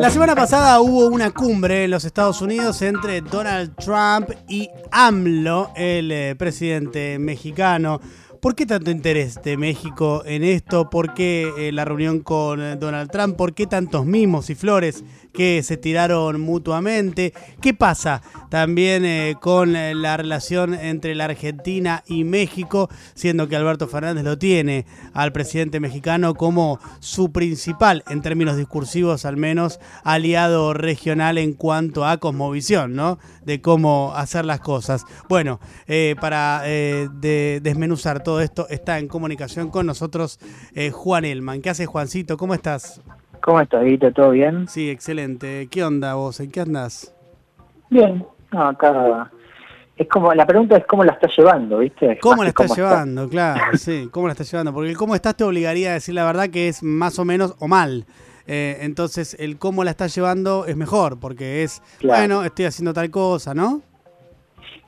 La semana pasada hubo una cumbre en los Estados Unidos entre Donald Trump y AMLO, el eh, presidente mexicano. ¿Por qué tanto interés de México en esto? ¿Por qué eh, la reunión con eh, Donald Trump? ¿Por qué tantos mimos y flores que se tiraron mutuamente? ¿Qué pasa también eh, con la relación entre la Argentina y México, siendo que Alberto Fernández lo tiene al presidente mexicano como su principal, en términos discursivos al menos, aliado regional en cuanto a cosmovisión, ¿no? De cómo hacer las cosas. Bueno, para desmenuzar todo esto está en comunicación con nosotros eh, Juan Elman. ¿Qué haces, Juancito? ¿Cómo estás? ¿Cómo estás, Guito? ¿Todo bien? Sí, excelente. ¿Qué onda vos? ¿En qué andas? Bien. No, acá es como la pregunta es cómo la estás llevando, ¿viste? ¿Cómo la estás llevando? Claro, sí, ¿cómo la estás llevando? Porque el cómo estás te obligaría a decir la verdad que es más o menos o mal. Eh, entonces, el cómo la estás llevando es mejor, porque es, bueno, estoy haciendo tal cosa, ¿no?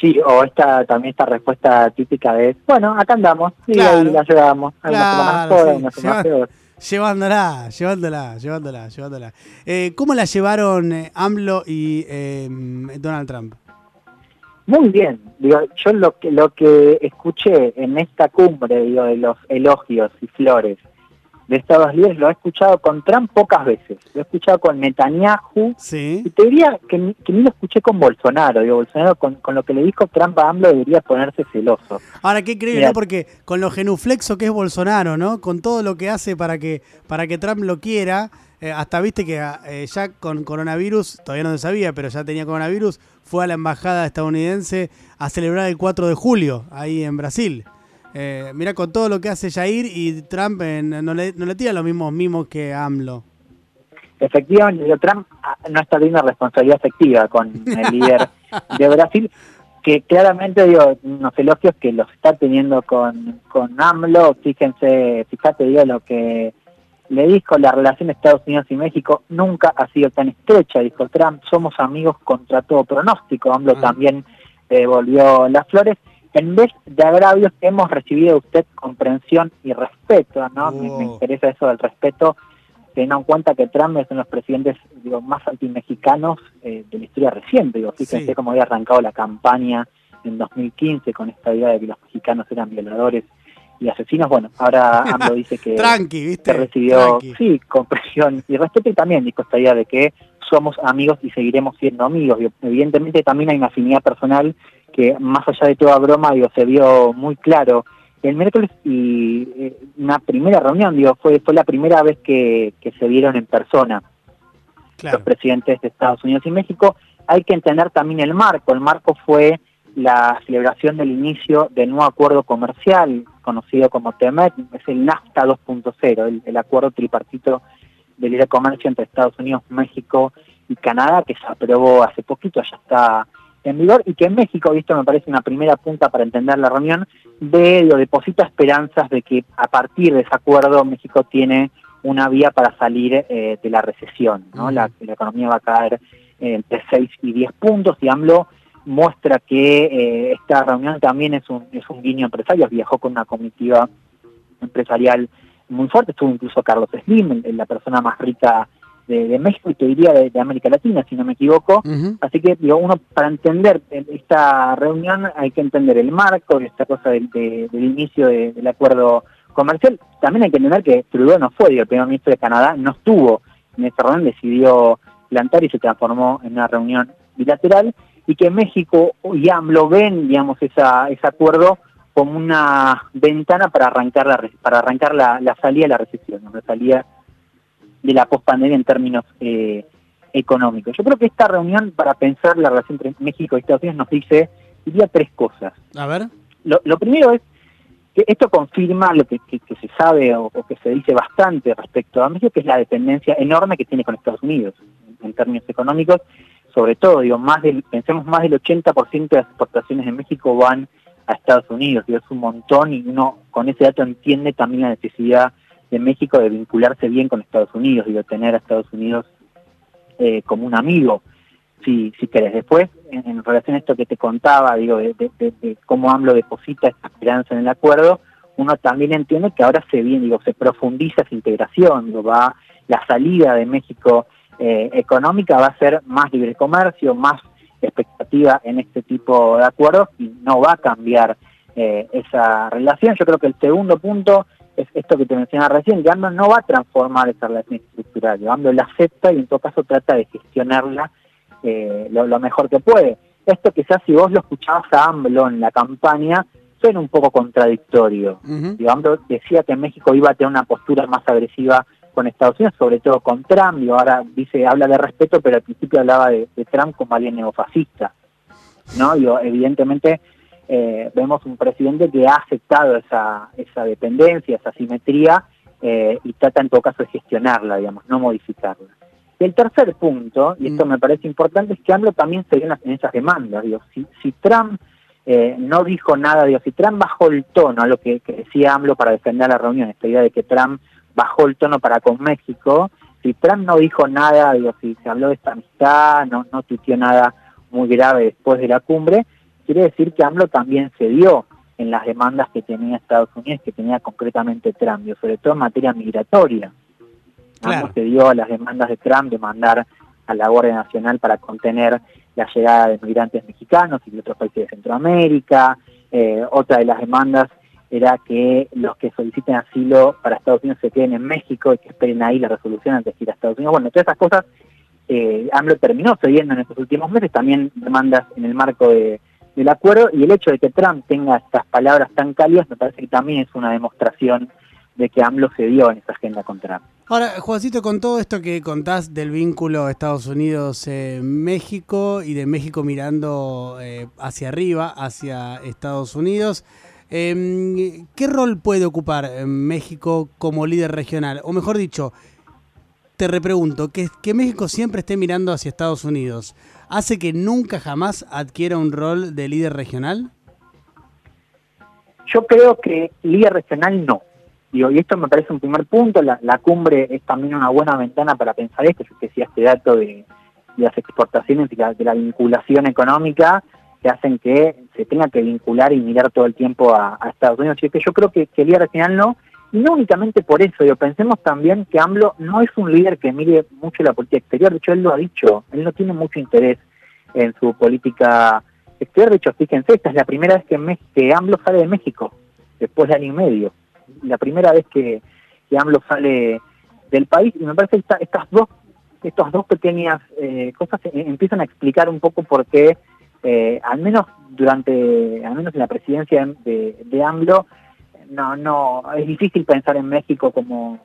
Sí, o esta también esta respuesta típica de, bueno, acá andamos, y ahí la llevamos. Claro, Llevándola, llevándola, llevándola, llevándola. Eh, ¿Cómo la llevaron eh, AMLO y eh, Donald Trump? Muy bien. Digo, yo lo que, lo que escuché en esta cumbre digo, de los elogios y flores de Estados Libres lo he escuchado con Trump pocas veces. Lo he escuchado con Netanyahu. Sí. Y te diría que, ni, que ni lo escuché con Bolsonaro. Digo, Bolsonaro con, lo que le dijo Trump a AMLO debería ponerse celoso. Ahora, qué increíble, Porque con lo genuflexo que es Bolsonaro, ¿no? Con todo lo que hace para que, para que Trump lo quiera. Eh, hasta viste que eh, ya con coronavirus, todavía no se sabía, pero ya tenía coronavirus, fue a la embajada estadounidense a celebrar el 4 de julio, ahí en Brasil. Eh, mira con todo lo que hace Jair y Trump no, le, no le tira los mismos mimos que AMLO. Efectivamente, Trump ah, no está teniendo responsabilidad efectiva con el líder de Brasil, que claramente digo, unos elogios que los está teniendo con, con AMLO, fíjense, fíjate digo lo que le dijo la relación de Estados Unidos y México. Nunca ha sido tan estrecha, dijo Trump, somos amigos contra todo pronóstico, AMLO ah. también devolvió las flores en vez de agravios hemos recibido de usted comprensión y respeto, ¿no? Me, oh. interesa eso del respeto, teniendo en cuenta que Trump es uno de los presidentes digo, más antimexicanos eh, de la historia reciente. Digo, fíjense cómo había arrancado la campaña en 2015 con esta idea de que los mexicanos eran violadores y asesinos. Bueno, ahora AMLO dice que, Tranqui, ¿viste? recibió, sí, comprensión y respeto y también dijo esta idea de que somos amigos y seguiremos siendo amigos. evidentemente también hay una afinidad personal que más allá de toda broma, digo, se vio muy claro. El miércoles y eh, una primera reunión, digo, fue, fue la primera vez que, se vieron en persona los presidentes de Estados Unidos y México. Hay que entender también el marco. El marco fue la celebración del inicio del nuevo acuerdo comercial, conocido como TEMEC, es el NAFTA 2.0, el, el, acuerdo tripartito de libre comercio entre Estados Unidos, México y Canadá, que se aprobó hace poquito, ya está en vigor y que en México, y esto me parece una primera punta para entender la reunión, ve o deposita esperanzas de que a partir de ese acuerdo México tiene una vía para salir eh, de la recesión, ¿no? La, economía va a caer eh, entre 6 y 10 puntos y AMLO muestra que eh, esta reunión también es un, es un guiño empresario, viajó con una comitiva empresarial muy fuerte, estuvo incluso Carlos Slim, la persona más rica de, México y te diría de, América Latina, si no me equivoco. Así que, digo, uno para entender esta reunión hay que entender el marco, esta cosa del, inicio del acuerdo comercial. También hay que entender que Trudeau no fue, el primer ministro de Canadá no estuvo en esta reunión, decidió plantar y se transformó en una reunión bilateral y que México y AMLO ven, digamos, esa, ese acuerdo como una ventana para arrancar la, para arrancar la, salida de la recesión, la salida de la pospandemia en términos eh, económicos. Yo creo que esta reunión para pensar la relación entre México y Estados Unidos nos dice, diría tres cosas. A ver. Lo, primero es que esto confirma lo que, se sabe o, que se dice bastante respecto a México, que es la dependencia enorme que tiene con Estados Unidos en, términos económicos. Sobre todo, digo, más del, pensemos más del 80% de las exportaciones de México van a Estados Unidos, digo, es un montón y uno con ese dato entiende también la necesidad de México de vincularse bien con Estados Unidos y de tener a Estados Unidos eh, como un amigo, si, si querés. Después, en, relación a esto que te contaba, digo, de, cómo AMLO deposita esta esperanza en el acuerdo, uno también entiende que ahora se viene, digo, se profundiza esa integración, digo, va la salida de México eh, económica va a ser más libre comercio, más expectativa en este tipo de acuerdos y no va a cambiar eh, esa relación. Yo creo que el segundo punto es esto que te mencionaba recién, que AMLO no va a transformar esa relación estructural, AMLO la acepta y en todo caso trata de gestionarla eh, lo, mejor que puede. Esto quizás si vos lo escuchabas a AMLO en la campaña, suena un poco contradictorio. AMLO decía que México iba a tener una postura más agresiva con Estados Unidos, sobre todo con Trump, y ahora dice, habla de respeto, pero al principio hablaba de, Trump como alguien neofascista. ¿no? Yo, evidentemente eh, vemos un presidente que ha aceptado esa, esa dependencia, esa simetría, eh, y trata en todo caso de gestionarla, digamos, no modificarla. Y el tercer punto, y esto mm. me parece importante, es que AMLO también se dio en esas demandas. Digo, si, si Trump eh, no dijo nada, digo, si Trump bajó el tono a lo que, decía AMLO para defender la reunión, esta idea de que Trump bajó el tono para con México, si Trump no dijo nada, digo, si se habló de esta amistad, no, no tuiteó nada muy grave después de la cumbre, quiere decir que AMLO también se dio en las demandas que tenía Estados Unidos, que tenía concretamente Trump, sobre todo en materia migratoria. AMLO se dio a las demandas de Trump de mandar a la Guardia Nacional para contener la llegada de migrantes mexicanos y de otros países de Centroamérica. Eh, otra de las demandas era que los que soliciten asilo para Estados Unidos se queden en México y que esperen ahí la resolución antes de ir a Estados Unidos. Bueno, todas esas cosas eh, AMLO terminó cediendo en estos últimos meses, también demandas en el marco de del acuerdo y el hecho de que Trump tenga estas palabras tan cálidas me parece que también es una demostración de que AMLO se dio en esa agenda contra Trump. Ahora, Juancito, con todo esto que contás del vínculo Estados Unidos-México y de México mirando eh, hacia arriba, hacia Estados Unidos, em, ¿qué rol puede ocupar México como líder regional? O mejor dicho, te repregunto, que, que México siempre esté mirando hacia Estados Unidos, hace que nunca jamás adquiera un rol de líder regional? Yo creo que líder regional no. y esto me parece un primer punto, la, cumbre es también una buena ventana para pensar esto, yo decía este dato de, las exportaciones y de la vinculación económica que hacen que se tenga que vincular y mirar todo el tiempo a, Estados Unidos. Y es que yo creo que, que líder regional no, y no únicamente por eso, yo pensemos también que AMLO no es un líder que mire mucho la política exterior, de hecho él lo ha dicho, él no tiene mucho interés en su política exterior, de hecho fíjense, esta es la primera vez que, que AMLO sale de México, después de año y medio, la primera vez que, que AMLO sale del país, y me parece que estas dos estas dos pequeñas eh, cosas empiezan a explicar un poco por qué, eh, al menos durante, al menos en la presidencia de, de AMLO, no, no, es difícil pensar en México como,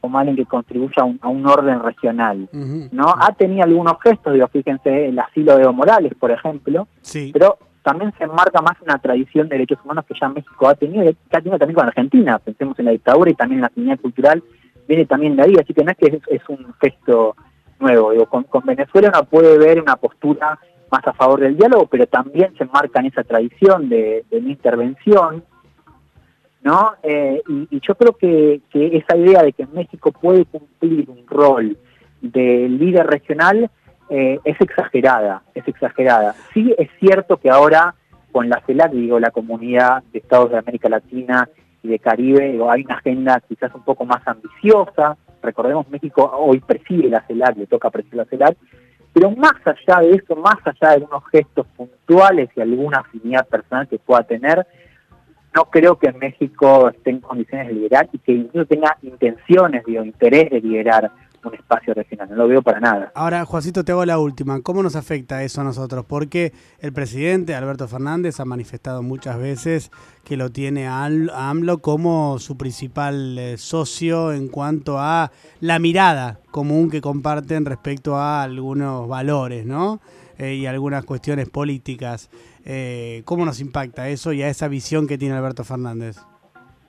como alguien que contribuya a un, orden regional, ¿no? Ha tenido algunos gestos, digo, fíjense, el asilo de Evo Morales, por ejemplo, pero también se enmarca más una tradición de derechos humanos que ya México ha tenido, que ha tenido también con Argentina, pensemos en la dictadura y también la comunidad cultural, viene también de ahí, así que no es que es, un gesto nuevo, digo, con, Venezuela uno puede ver una postura más a favor del diálogo, pero también se enmarca en esa tradición de, de una intervención, ¿no? Eh, y, yo creo que, esa idea de que México puede cumplir un rol de líder regional eh, es exagerada, es exagerada. Sí es cierto que ahora con la CELAC, digo, la comunidad de estados de América Latina y de Caribe, hay una agenda quizás un poco más ambiciosa. Recordemos, México hoy preside la CELAC, le toca presidir la CELAC, pero más allá de eso, más allá de unos gestos puntuales y alguna afinidad personal que pueda tener, no creo que México esté en condiciones de liderar y que incluso tenga intenciones, digo, interés de liderar un espacio regional, no lo veo para nada. Ahora, Juancito, te hago la última. ¿Cómo nos afecta eso a nosotros? Porque el presidente Alberto Fernández ha manifestado muchas veces que lo tiene a AMLO como su principal eh, socio en cuanto a la mirada común que comparten respecto a algunos valores, ¿no? Eh, y algunas cuestiones políticas. Eh, ¿Cómo nos impacta eso y a esa visión que tiene Alberto Fernández?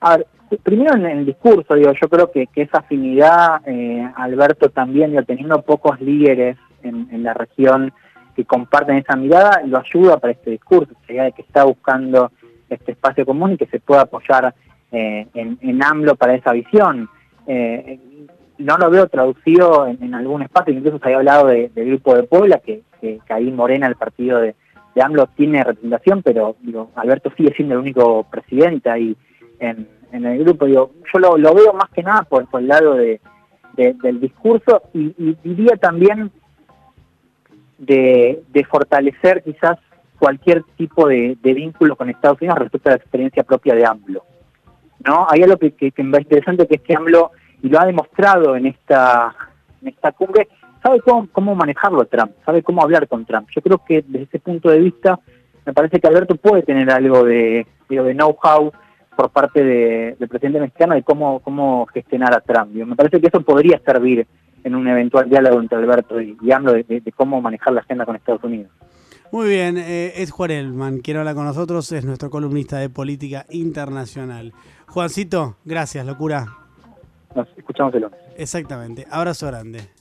A ver, primero en el discurso, digo, yo creo que, esa afinidad, eh, Alberto también, teniendo pocos líderes en, la región que comparten esa mirada, lo ayuda para este discurso, idea de que está buscando este espacio común y que se pueda apoyar eh, en, AMLO para esa visión. no lo veo traducido en, algún espacio, incluso se había hablado del Grupo de Puebla, que, que, que ahí Morena, el partido de, de AMLO tiene representación, pero digo, Alberto sigue siendo el único presidente ahí en, el grupo. Digo, yo lo, veo más que nada por, el lado de, del discurso y, diría también de, fortalecer quizás cualquier tipo de, vínculo con Estados Unidos respecto a la experiencia propia de AMLO. ¿no? Hay algo que, que, me interesante que es que AMLO, y lo ha demostrado en esta, en esta cumbre, sabe cómo, cómo manejarlo Trump, sabe cómo hablar con Trump. Yo creo que desde ese punto de vista me parece que Alberto puede tener algo de, de know-how por parte del presidente mexicano de cómo, cómo gestionar a Trump. Me parece que eso podría servir en un eventual diálogo entre Alberto y, AMLO de, cómo manejar la agenda con Estados Unidos. Muy bien, eh, es Juan Elman, quiere hablar con nosotros, es nuestro columnista de política internacional. Juancito, gracias, locura. Nos escuchamos el lunes. Exactamente, abrazo grande.